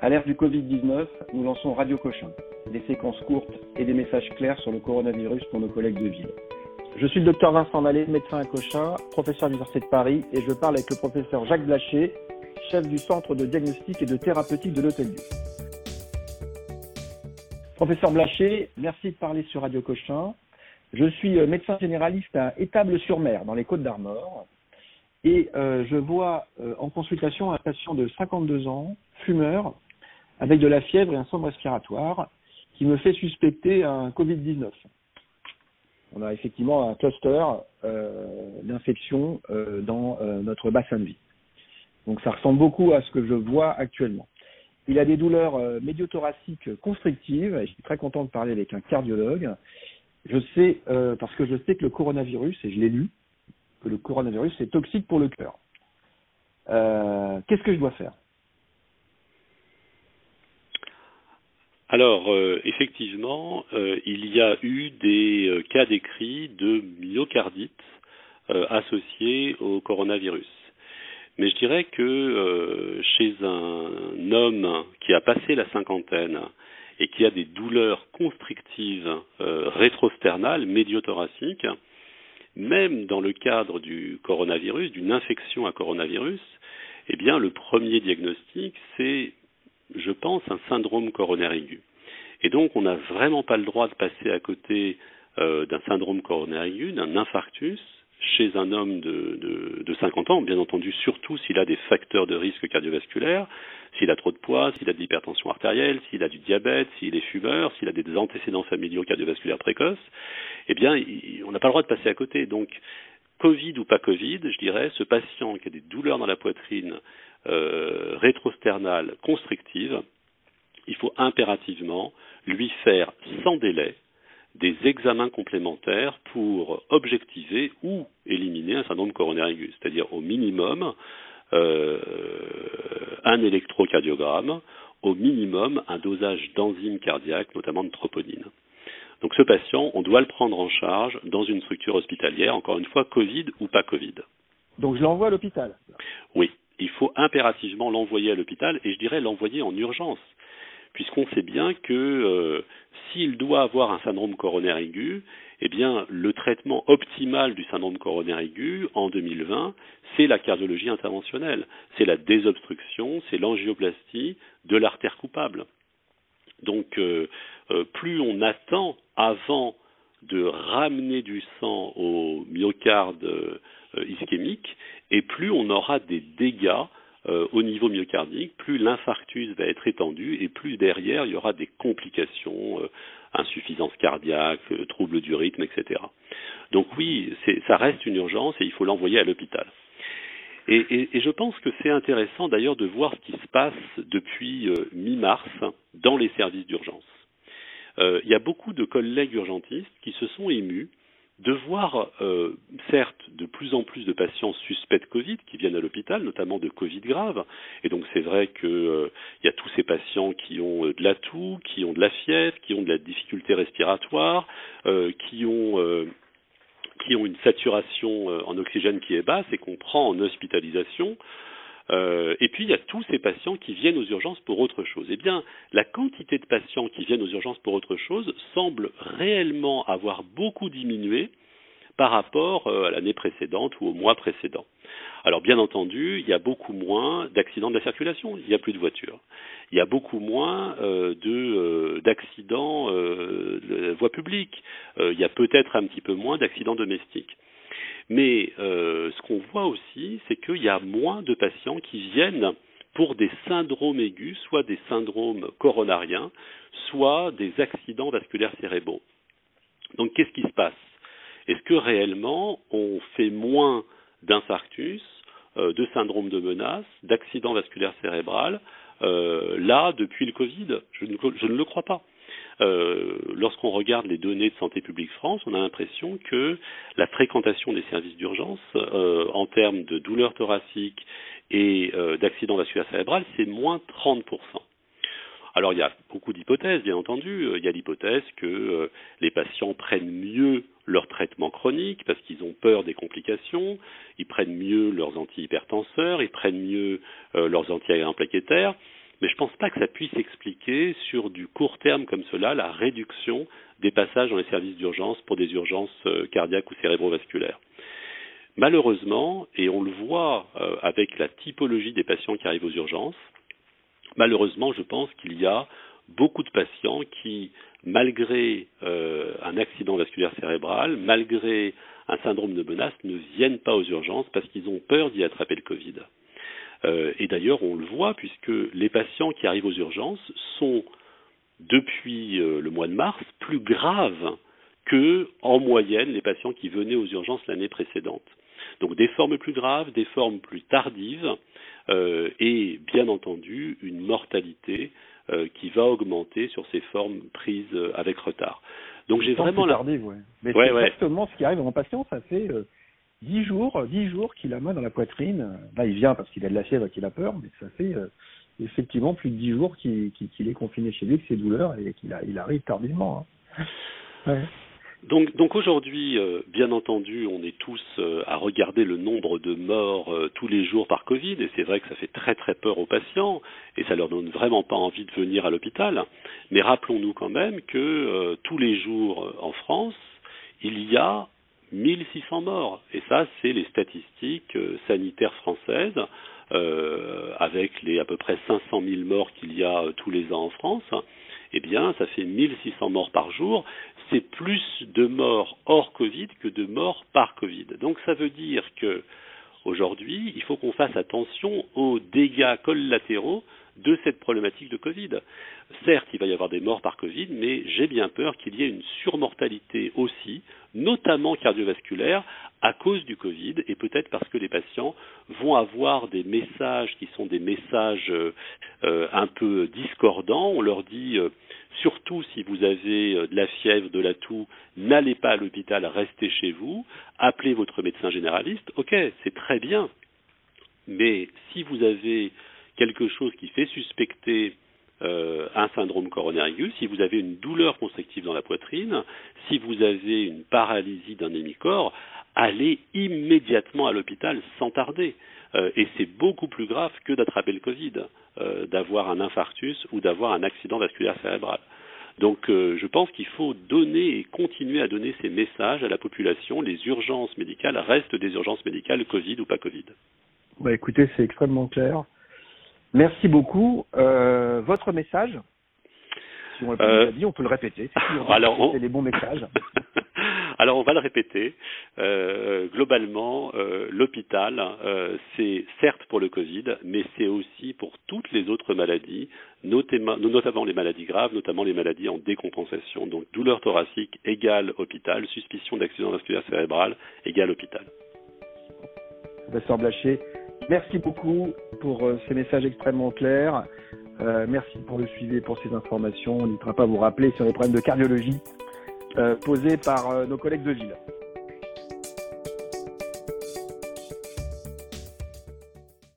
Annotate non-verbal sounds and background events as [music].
À l'ère du Covid-19, nous lançons Radio Cochin, des séquences courtes et des messages clairs sur le coronavirus pour nos collègues de ville. Je suis le docteur Vincent Mallet, médecin à Cochin, professeur à l'Université de Paris, et je parle avec le professeur Jacques Blaché, chef du Centre de diagnostic et de thérapeutique de l'Hôtel-Dieu. Professeur Blaché, merci de parler sur Radio Cochin. Je suis euh, médecin généraliste à Étable-sur-Mer, dans les Côtes d'Armor, et euh, je vois euh, en consultation un patient de 52 ans, fumeur, avec de la fièvre et un somme respiratoire, qui me fait suspecter un Covid-19. On a effectivement un cluster d'infection dans notre bassin de vie. Donc ça ressemble beaucoup à ce que je vois actuellement. Il a des douleurs euh, médiothoraciques constrictives. Et je suis très content de parler avec un cardiologue. Je sais, euh, parce que je sais que le coronavirus, et je l'ai lu, que le coronavirus est toxique pour le cœur. Euh, Qu'est-ce que je dois faire? Alors, euh, effectivement, euh, il y a eu des euh, cas décrits de myocardite associés au coronavirus. Mais je dirais que chez un homme qui a passé la cinquantaine et qui a des douleurs constrictives rétrosternales, médiothoraciques, même dans le cadre du coronavirus, d'une infection à coronavirus, eh bien, le premier diagnostic, c'est, je pense, un syndrome coronaire aigu. Et donc, on n'a vraiment pas le droit de passer à côté euh, d'un syndrome coronaire aigu, d'un infarctus, chez un homme de, de, de 50 ans, bien entendu, surtout s'il a des facteurs de risque cardiovasculaire, s'il a trop de poids, s'il a de l'hypertension artérielle, s'il a du diabète, s'il est fumeur, s'il a des antécédents familiaux cardiovasculaires précoces, eh bien, on n'a pas le droit de passer à côté. Donc, Covid ou pas Covid, je dirais, ce patient qui a des douleurs dans la poitrine euh, rétrosternales constrictives, il faut impérativement lui faire sans délai des examens complémentaires pour objectiver ou éliminer un syndrome coronaire aigu, c'est-à-dire au minimum euh, un électrocardiogramme, au minimum un dosage d'enzymes cardiaques, notamment de troponine. Donc ce patient, on doit le prendre en charge dans une structure hospitalière, encore une fois, Covid ou pas Covid. Donc je l'envoie à l'hôpital Oui, il faut impérativement l'envoyer à l'hôpital et je dirais l'envoyer en urgence puisqu'on sait bien que euh, s'il doit avoir un syndrome coronaire aigu, eh bien, le traitement optimal du syndrome coronaire aigu en 2020, c'est la cardiologie interventionnelle, c'est la désobstruction, c'est l'angioplastie de l'artère coupable. Donc, euh, euh, plus on attend avant de ramener du sang au myocarde ischémique, et plus on aura des dégâts euh, au niveau myocardique, plus l'infarctus va être étendu et plus derrière il y aura des complications, euh, insuffisance cardiaque, euh, troubles du rythme, etc. Donc oui, ça reste une urgence et il faut l'envoyer à l'hôpital. Et, je pense que c'est intéressant d'ailleurs de voir ce qui se passe depuis mi-mars dans les services d'urgence. il y a beaucoup de collègues urgentistes qui se sont émus de voir, euh, certes, de plus en plus de patients suspects de Covid qui viennent à l'hôpital, notamment de Covid grave. Et donc c'est vrai qu'il euh, y a tous ces patients qui ont euh, de la toux, qui ont de la fièvre, qui ont de la difficulté respiratoire, euh, qui ont qui ont une saturation en oxygène qui est basse et qu'on prend en hospitalisation. Euh, et puis il y a tous ces patients qui viennent aux urgences pour autre chose. Eh bien, la quantité de patients qui viennent aux urgences pour autre chose semble réellement avoir beaucoup diminué par rapport euh, à l'année précédente ou au mois précédent. Alors bien entendu, il y a beaucoup moins d'accidents de la circulation, il n'y a plus de voitures. Il y a beaucoup moins euh, de euh, d'accidents euh, de voie publique. Euh, il y a peut-être un petit peu moins d'accidents domestiques. Mais euh, ce qu'on voit aussi, c'est qu'il y a moins de patients qui viennent pour des syndromes aigus, soit des syndromes coronariens, soit des accidents vasculaires cérébraux. Donc qu'est-ce qui se passe? Est-ce que réellement on fait moins d'infarctus, euh, de syndrome de menace, d'accidents vasculaires cérébrales euh, là depuis le Covid? Je ne le crois pas. Euh, lorsqu'on regarde les données de Santé publique France, on a l'impression que la fréquentation des services d'urgence euh, en termes de douleurs thoraciques et euh, d'accidents vasculaires cérébrales, c'est moins 30%. Alors il y a beaucoup d'hypothèses, bien entendu. Il y a l'hypothèse que les patients prennent mieux leur traitement chronique parce qu'ils ont peur des complications, ils prennent mieux leurs antihypertenseurs, ils prennent mieux leurs antiaériens plaquettaires. Mais je ne pense pas que ça puisse expliquer sur du court terme comme cela la réduction des passages dans les services d'urgence pour des urgences euh, cardiaques ou cérébrovasculaires. Malheureusement, et on le voit euh, avec la typologie des patients qui arrivent aux urgences, malheureusement, je pense qu'il y a beaucoup de patients qui, malgré euh, un accident vasculaire cérébral, malgré un syndrome de menace, ne viennent pas aux urgences parce qu'ils ont peur d'y attraper le Covid. Euh, et d'ailleurs, on le voit puisque les patients qui arrivent aux urgences sont, depuis euh, le mois de mars, plus graves que, en moyenne, les patients qui venaient aux urgences l'année précédente. Donc des formes plus graves, des formes plus tardives, euh, et bien entendu une mortalité qui va augmenter sur ces formes prises avec retard. Donc j'ai vraiment la... tardive, ouais. Mais c'est exactement ce qui arrive à mon patient, ça fait dix jours, dix jours qu'il a mal dans la poitrine. Là, il vient parce qu'il a de la fièvre et qu'il a peur, mais ça fait euh, effectivement plus de dix jours qu'il est confiné chez lui avec ses douleurs et qu'il il arrive tardivement. Hein. Donc, donc aujourd'hui, euh, bien entendu, on est tous euh, à regarder le nombre de morts tous les jours par Covid, et c'est vrai que ça fait très très peur aux patients, et ça leur donne vraiment pas envie de venir à l'hôpital. Mais rappelons-nous quand même que tous les jours en France, il y a 1600 morts. Et ça, c'est les statistiques euh, sanitaires françaises, euh, avec les à peu près 500 000 morts qu'il y a euh, tous les ans en France. Eh bien, ça fait 1600 morts par jour. C'est plus de morts hors Covid que de morts par Covid. Donc, ça veut dire que aujourd'hui, il faut qu'on fasse attention aux dégâts collatéraux de cette problématique de Covid. Certes, il va y avoir des morts par Covid, mais j'ai bien peur qu'il y ait une surmortalité aussi, notamment cardiovasculaire, à cause du Covid, et peut-être parce que les patients vont avoir des messages qui sont des messages euh, un peu discordants. On leur dit, euh, surtout si vous avez euh, de la fièvre, de la toux, n'allez pas à l'hôpital, restez chez vous, appelez votre médecin généraliste. Ok, c'est très bien, mais si vous avez quelque chose qui fait suspecter euh, un syndrome coronaire aigu, si vous avez une douleur constrictive dans la poitrine, si vous avez une paralysie d'un hémicorps, allez immédiatement à l'hôpital sans tarder. Euh, et c'est beaucoup plus grave que d'attraper le Covid, euh, d'avoir un infarctus ou d'avoir un accident vasculaire cérébral. Donc je pense qu'il faut donner et continuer à donner ces messages à la population. Les urgences médicales restent des urgences médicales, Covid ou pas Covid. Bah écoutez, c'est extrêmement clair. Merci beaucoup. Euh, votre message, si on euh, dit, on peut le répéter. C'est [laughs] alors, les bons messages. [laughs] alors on va le répéter. Euh, globalement, euh, l'hôpital, c'est certes pour le Covid, mais c'est aussi pour toutes les autres maladies, notamment les maladies graves, notamment les maladies en décompensation. Donc douleur thoracique égale hôpital, suspicion d'accident vasculaire cérébral égale hôpital. Professeur Blacher, Merci beaucoup pour euh, ces messages extrêmement clairs. Euh, merci pour le suivi et pour ces informations. On n'hésitera pas vous rappeler sur les problèmes de cardiologie euh, posés par nos collègues de ville.